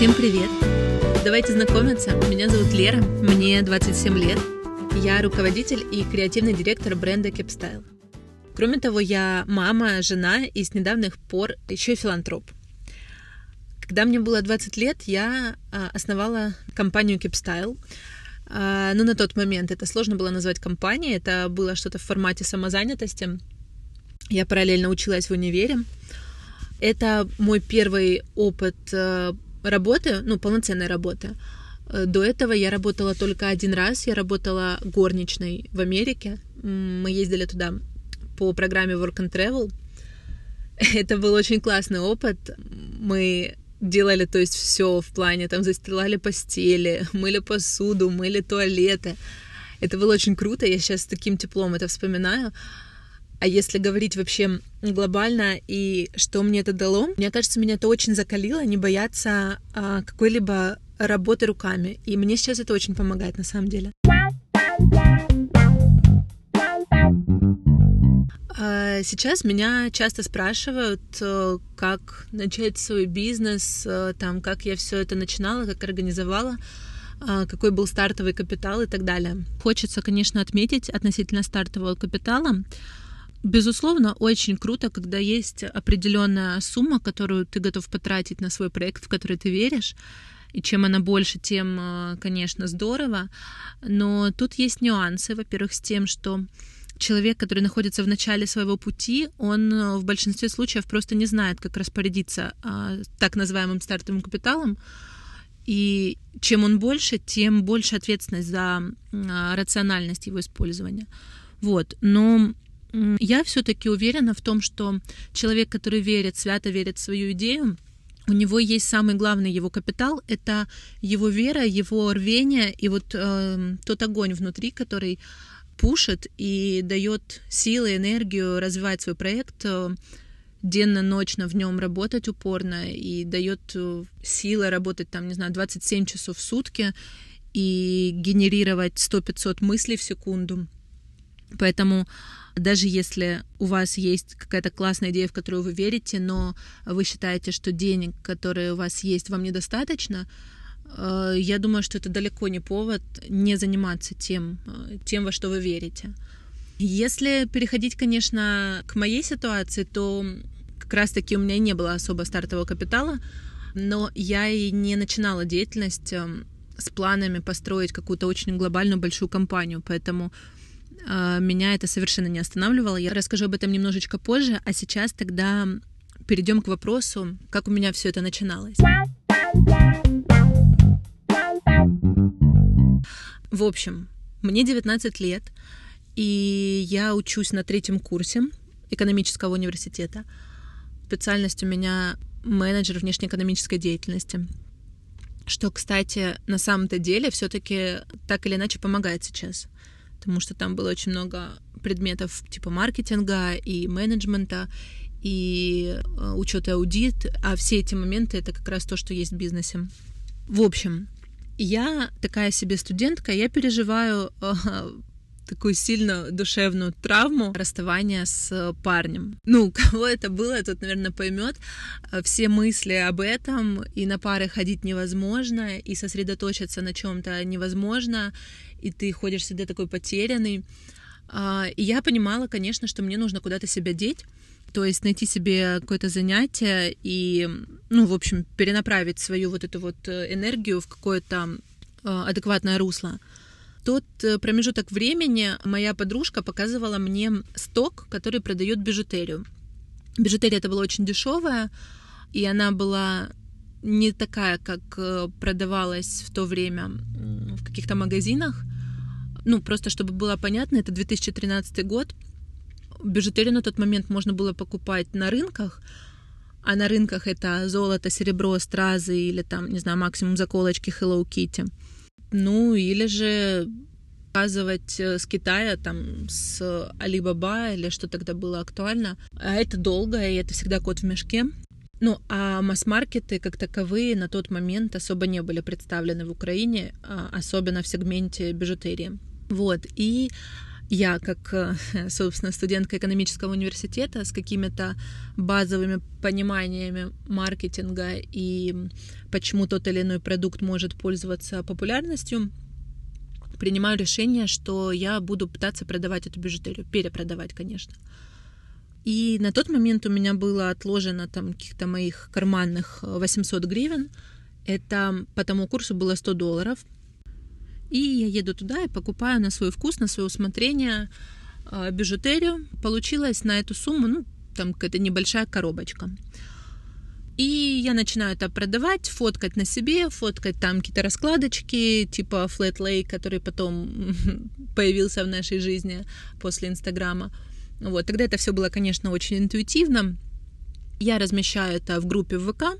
Всем привет! Давайте знакомиться. Меня зовут Лера, мне 27 лет. Я руководитель и креативный директор бренда Capstyle. Кроме того, я мама, жена и с недавних пор еще и филантроп. Когда мне было 20 лет, я а, основала компанию Capstyle. А, ну, на тот момент это сложно было назвать компанией, это было что-то в формате самозанятости. Я параллельно училась в универе. Это мой первый опыт э, работы, ну, полноценной работы. Э, до этого я работала только один раз. Я работала горничной в Америке. Мы ездили туда по программе Work and Travel. Это был очень классный опыт. Мы делали, то есть, все в плане, там, застилали постели, мыли посуду, мыли туалеты. Это было очень круто, я сейчас с таким теплом это вспоминаю. А если говорить вообще глобально и что мне это дало, мне кажется, меня это очень закалило, не бояться а, какой-либо работы руками. И мне сейчас это очень помогает на самом деле. А, сейчас меня часто спрашивают, э, как начать свой бизнес, э, там, как я все это начинала, как организовала а, какой был стартовый капитал и так далее. Хочется, конечно, отметить относительно стартового капитала, Безусловно, очень круто, когда есть определенная сумма, которую ты готов потратить на свой проект, в который ты веришь. И чем она больше, тем, э, конечно, здорово. Но тут есть нюансы. Во-первых, с тем, что человек, который находится в начале своего пути, он э, в большинстве случаев просто не знает, как распорядиться а, так называемым стартовым капиталом. И чем он больше, тем больше ответственность за рациональность его использования. Вот. Но я все-таки уверена в том, что человек, который верит, свято верит в свою идею, у него есть самый главный его капитал, это его вера, его рвение и вот э, тот огонь внутри, который пушит и дает силы, энергию развивать свой проект, э, денно-ночно в нем работать упорно и дает э, силы работать там, не знаю, 27 часов в сутки и генерировать 100-500 мыслей в секунду. Поэтому даже если у вас есть какая-то классная идея, в которую вы верите, но вы считаете, что денег, которые у вас есть, вам недостаточно, э, я думаю, что это далеко не повод не заниматься тем, э, тем, во что вы верите. Если переходить, конечно, к моей ситуации, то как раз-таки у меня не было особо стартового капитала, но я и не начинала деятельность эм, с планами построить какую-то очень глобальную большую компанию, поэтому меня это совершенно не останавливало. Я расскажу об этом немножечко позже, а сейчас тогда перейдем к вопросу, как у меня все это начиналось. В общем, мне 19 лет, и я учусь на третьем курсе экономического университета. Специальность у меня менеджер внешнеэкономической деятельности. Что, кстати, на самом-то деле все-таки так или иначе помогает сейчас потому что там было очень много предметов типа маркетинга и менеджмента, и э, учет и аудит, а все эти моменты это как раз то, что есть в бизнесе. В общем, я такая себе студентка, я переживаю э, такую сильно душевную травму расставания с парнем. Ну, кого это было, тот, наверное, поймет. Все мысли об этом, и на пары ходить невозможно, и сосредоточиться на чем-то невозможно, и ты ходишь всегда такой потерянный. А, и я понимала, конечно, что мне нужно куда-то себя деть, то есть найти себе какое-то занятие и, ну, в общем, перенаправить свою вот эту вот э, энергию в какое-то э, адекватное русло. Тот э, промежуток времени моя подружка показывала мне сток, который продает бижутерию. Бижутерия это была очень дешевая, и она была не такая, как продавалась в то время в каких-то магазинах. Ну, просто чтобы было понятно, это 2013 год. Бижутерию на тот момент можно было покупать на рынках, а на рынках это золото, серебро, стразы или там, не знаю, максимум заколочки Hello Kitty. Ну, или же заказывать э, с Китая, там, с Alibaba или что тогда было актуально. А это долго, и это всегда кот в мешке. Ну, а масс-маркеты как таковые на тот момент особо не были представлены в Украине, а особенно в сегменте бижутерии. Вот, и я, как, э, собственно, студентка экономического университета с какими-то базовыми пониманиями маркетинга и почему тот или иной продукт может пользоваться популярностью, принимаю решение, что я буду пытаться продавать эту бижутерию, перепродавать, конечно. И на тот момент у меня было отложено там каких-то моих карманных 800 гривен. Это по тому курсу было 100 долларов. И я еду туда и покупаю на свой вкус, на свое усмотрение э, бижутерию. Получилось на эту сумму, ну, там какая-то небольшая коробочка. И я начинаю это продавать, фоткать на себе, фоткать там какие-то раскладочки, типа Flat Lake, который потом появился в нашей жизни после Инстаграма. Вот, тогда это все было, конечно, очень интуитивно. Я размещаю это в группе в ВК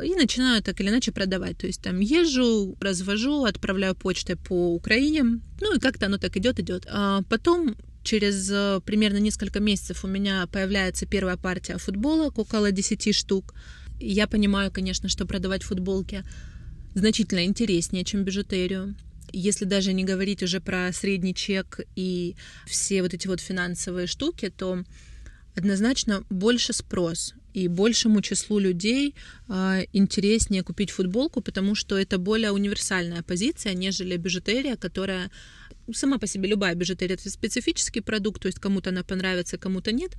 и начинаю так или иначе продавать. То есть там езжу, развожу, отправляю почтой по Украине. Ну и как-то оно так идет, идет. А потом через э, примерно несколько месяцев у меня появляется первая партия футбола, около 10 штук. Я понимаю, конечно, что продавать футболки значительно интереснее, чем бижутерию если даже не говорить уже про средний чек и все вот эти вот финансовые штуки, то однозначно больше спрос и большему числу людей э, интереснее купить футболку, потому что это более универсальная позиция, нежели бижутерия, которая сама по себе любая бижутерия это специфический продукт, то есть кому-то она понравится, кому-то нет.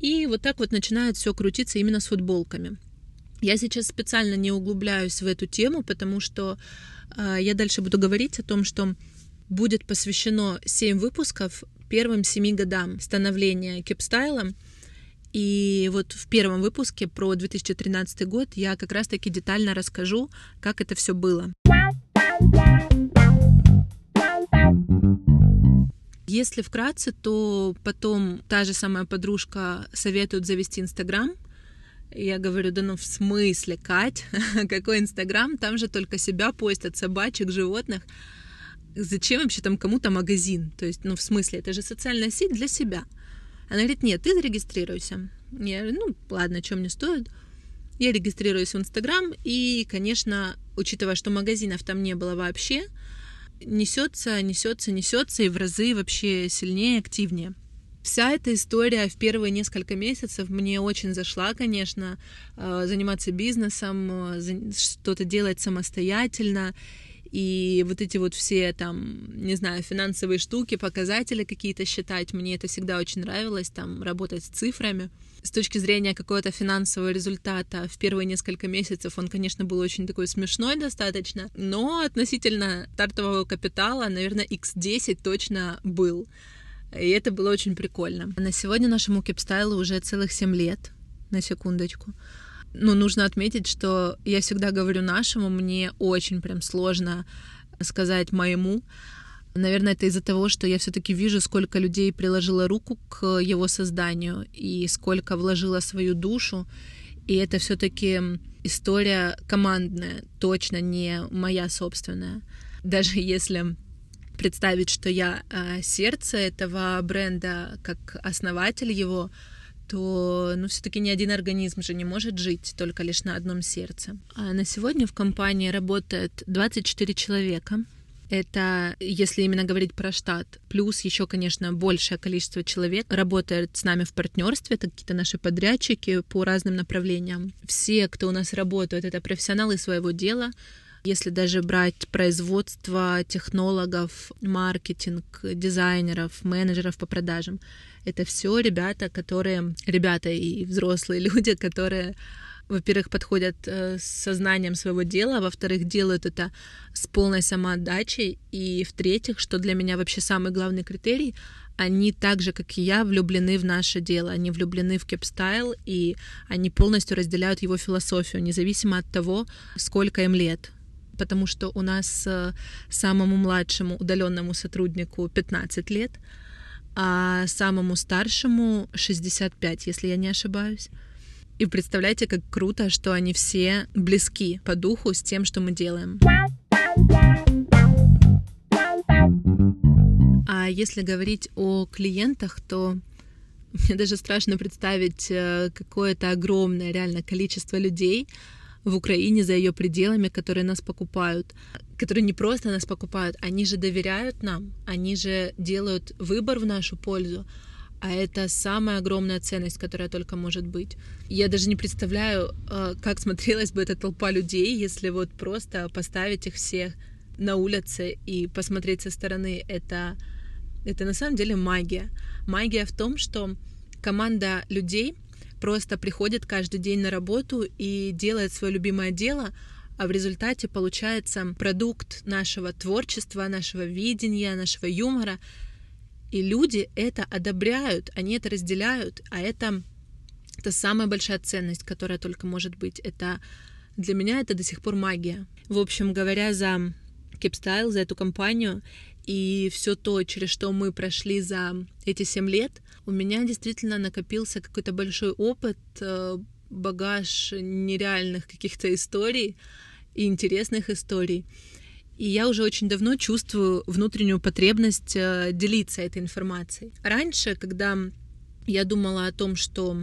И вот так вот начинает все крутиться именно с футболками. Я сейчас специально не углубляюсь в эту тему, потому что э, я дальше буду говорить о том, что будет посвящено 7 выпусков первым 7 годам становления кипстайла. И вот в первом выпуске про 2013 год я как раз-таки детально расскажу, как это все было. Если вкратце, то потом та же самая подружка советует завести Инстаграм — я говорю, да ну в смысле, Кать, какой Инстаграм, там же только себя постят, собачек, животных. Зачем вообще там кому-то магазин? То есть, ну в смысле, это же социальная сеть для себя. Она говорит, нет, ты зарегистрируйся. Я говорю, ну ладно, что мне стоит? Я регистрируюсь в Инстаграм, и, конечно, учитывая, что магазинов там не было вообще, несется, несется, несется, и в разы вообще сильнее, активнее. Вся эта история в первые несколько месяцев мне очень зашла, конечно, э, заниматься бизнесом, э, что-то делать самостоятельно. И вот эти вот все там, не знаю, финансовые штуки, показатели какие-то считать, мне это всегда очень нравилось, там, работать с цифрами. С точки зрения какого-то финансового результата в первые несколько месяцев он, конечно, был очень такой смешной достаточно, но относительно стартового капитала, наверное, x10 точно был. И это было очень прикольно. На сегодня нашему кипстайлу уже целых 7 лет, на секундочку. Ну, нужно отметить, что я всегда говорю нашему, мне очень прям сложно сказать моему. Наверное, это из-за того, что я все-таки вижу, сколько людей приложила руку к его созданию и сколько вложила свою душу. И это все-таки история командная, точно не моя собственная. Даже если представить, что я э, сердце этого бренда, как основатель его, то ну, все-таки ни один организм же не может жить только лишь на одном сердце. А на сегодня в компании работает 24 человека. Это, если именно говорить про штат, плюс еще, конечно, большее количество человек работает с нами в партнерстве, это какие-то наши подрядчики по разным направлениям. Все, кто у нас работает, это профессионалы своего дела, если даже брать производство технологов, маркетинг, дизайнеров, менеджеров по продажам, это все ребята, которые, ребята и взрослые люди, которые во-первых, подходят э, с сознанием своего дела, во-вторых, делают это с полной самоотдачей, и в-третьих, что для меня вообще самый главный критерий, они так же, как и я, влюблены в наше дело, они влюблены в кепстайл, и они полностью разделяют его философию, независимо от того, сколько им лет потому что у нас э, самому младшему удаленному сотруднику 15 лет, а самому старшему 65, если я не ошибаюсь. И представляете, как круто, что они все близки по духу с тем, что мы делаем. А если говорить о клиентах, то мне даже страшно представить э, какое-то огромное реально количество людей, в Украине, за ее пределами, которые нас покупают, которые не просто нас покупают, они же доверяют нам, они же делают выбор в нашу пользу, а это самая огромная ценность, которая только может быть. Я даже не представляю, э, как смотрелась бы эта толпа людей, если вот просто поставить их всех на улице и посмотреть со стороны. Это, это на самом деле магия. Магия в том, что команда людей просто приходит каждый день на работу и делает свое любимое дело, а в результате получается продукт нашего творчества, нашего видения, нашего юмора — и люди это одобряют, они это разделяют, а это, это самая большая ценность, которая только может быть. Это для меня это до сих пор магия. В общем, говоря за Kipstyle, за эту компанию и все то, через что мы прошли за эти семь лет, у меня действительно накопился какой-то большой опыт, э, багаж нереальных каких-то историй и интересных историй. И я уже очень давно чувствую внутреннюю потребность э, делиться этой информацией. Раньше, когда я думала о том, что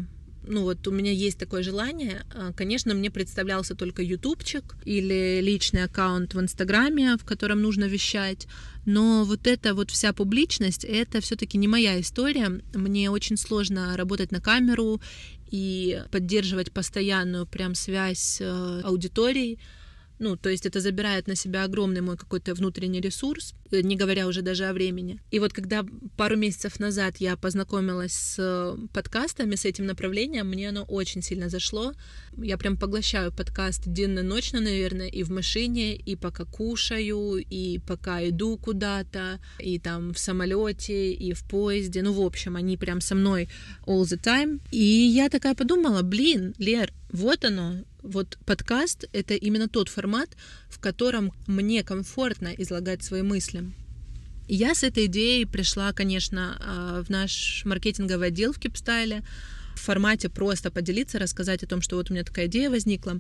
ну вот у меня есть такое желание, э, конечно, мне представлялся только ютубчик или личный аккаунт в Инстаграме, в котором нужно вещать, но вот эта вот вся публичность, это все-таки не моя история. Мне очень сложно работать на камеру и поддерживать постоянную прям связь э, аудиторией. Ну, то есть это забирает на себя огромный мой какой-то внутренний ресурс, не говоря уже даже о времени. И вот когда пару месяцев назад я познакомилась с э, подкастами, с этим направлением, мне оно очень сильно зашло. Я прям поглощаю подкаст денно-ночно, наверное, и в машине, и пока кушаю, и пока иду куда-то, и там в самолете, и в поезде. Ну, в общем, они прям со мной all the time. И я такая подумала, блин, Лер, вот оно, вот подкаст — это именно тот формат, в котором мне комфортно излагать свои мысли. Я с этой идеей пришла, конечно, а, в наш маркетинговый отдел в Кипстайле в формате просто поделиться, рассказать о том, что вот у меня такая идея возникла.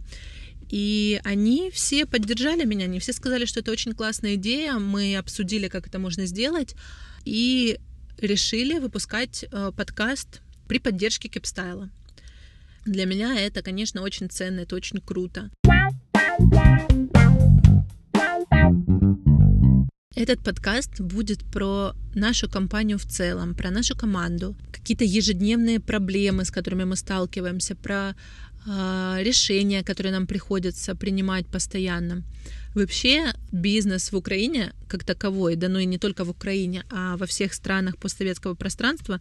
И они все поддержали меня, они все сказали, что это очень классная идея, мы обсудили, как это можно сделать, и решили выпускать э, подкаст при поддержке Кипстайла. Для меня это, конечно, очень ценно, это очень круто. Этот подкаст будет про нашу компанию в целом, про нашу команду, какие-то ежедневные проблемы, с которыми мы сталкиваемся, про э, решения, которые нам приходится принимать постоянно. Вообще бизнес в Украине как таковой, да ну и не только в Украине, а во всех странах постсоветского пространства,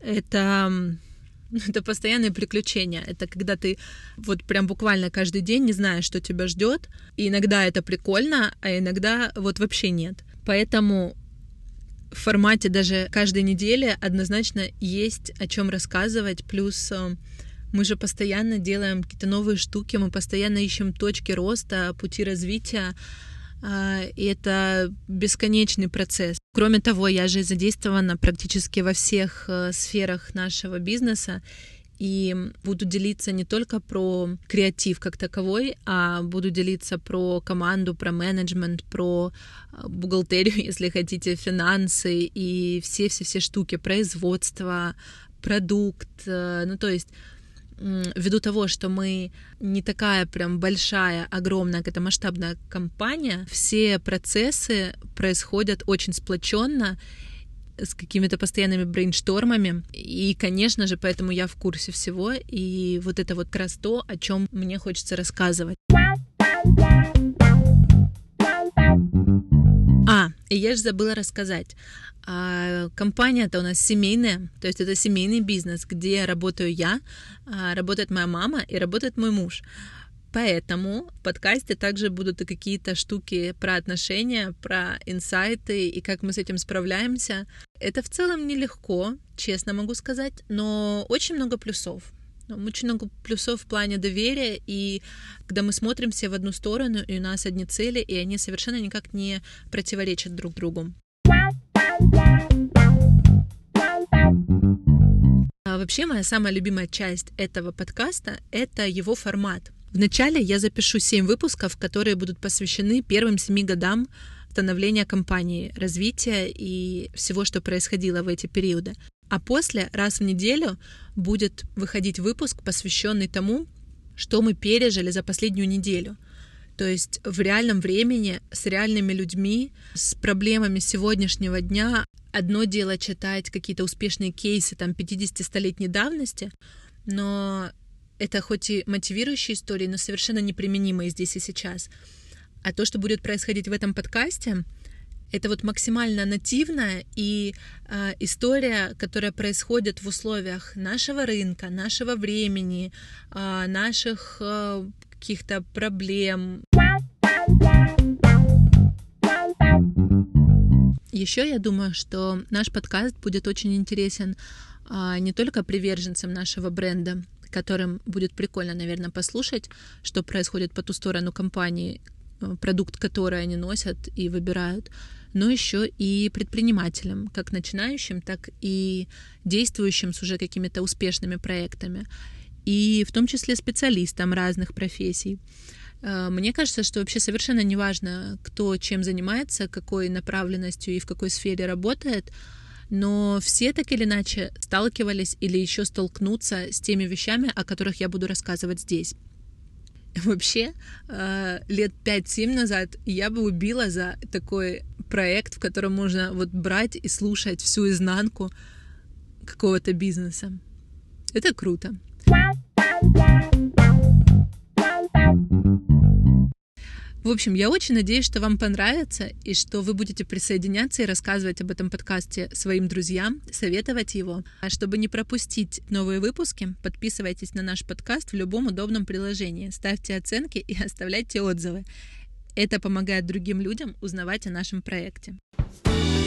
это Это постоянные приключения. Это когда ты вот прям буквально каждый день не знаешь, что тебя ждет. И иногда это прикольно, а иногда вот вообще нет. Поэтому в формате даже каждой недели однозначно есть о чем рассказывать. Плюс э, мы же постоянно делаем какие-то новые штуки, мы постоянно ищем точки роста, пути развития. А, это бесконечный процесс. Кроме того, я же задействована практически во всех э, сферах нашего бизнеса, и буду делиться не только про креатив как таковой, а буду делиться про команду, про менеджмент, про э, бухгалтерию, если хотите, финансы и все-все-все штуки, производство, продукт, э, ну то есть ввиду того, что мы не такая прям большая, огромная, какая-то масштабная компания, все процессы происходят очень сплоченно, с какими-то постоянными брейнштормами. И, конечно же, поэтому я в курсе всего. И вот это вот как раз то, о чем мне хочется рассказывать. А, и я же забыла рассказать. А, компания-то у нас семейная, то есть это семейный бизнес, где работаю я, а, работает моя мама и работает мой муж. Поэтому в подкасте также будут и какие-то штуки про отношения, про инсайты и как мы с этим справляемся. Это в целом нелегко, честно могу сказать, но очень много плюсов. Очень много плюсов в плане доверия, и когда мы смотрим все в одну сторону, и у нас одни цели, и они совершенно никак не противоречат друг другу. А вообще моя самая любимая часть этого подкаста — это его формат. Вначале я запишу 7 выпусков, которые будут посвящены первым 7 годам становления компании, развития и всего, что происходило в эти периоды. А после, раз в неделю, будет выходить выпуск, посвященный тому, что мы пережили за последнюю неделю. То есть в реальном времени, с реальными людьми, с проблемами сегодняшнего дня. Одно дело читать какие-то успешные кейсы там 50-столетней давности, но это хоть и мотивирующие истории, но совершенно неприменимые здесь и сейчас. А то, что будет происходить в этом подкасте, это вот максимально нативная и э, история, которая происходит в условиях нашего рынка, нашего времени, э, наших э, каких-то проблем. Еще я думаю, что наш подкаст будет очень интересен э, не только приверженцам нашего бренда, которым будет прикольно, наверное, послушать, что происходит по ту сторону компании, э, продукт, который они носят и выбирают, но еще и предпринимателям, как начинающим, так и действующим с уже какими-то успешными проектами, и в том числе специалистам разных профессий. Э, мне кажется, что вообще совершенно неважно, кто чем занимается, какой направленностью и в какой сфере работает, но все так или иначе сталкивались или еще столкнутся с теми вещами, о которых я буду рассказывать здесь. Вообще, э, лет 5-7 назад я бы убила за такой проект, в котором можно вот брать и слушать всю изнанку какого-то бизнеса. Это круто. В общем, я очень надеюсь, что вам понравится и что вы будете присоединяться и рассказывать об этом подкасте своим друзьям, советовать его. А чтобы не пропустить новые выпуски, подписывайтесь на наш подкаст в любом удобном приложении, ставьте оценки и оставляйте отзывы. Это помогает другим людям узнавать о нашем проекте. thank you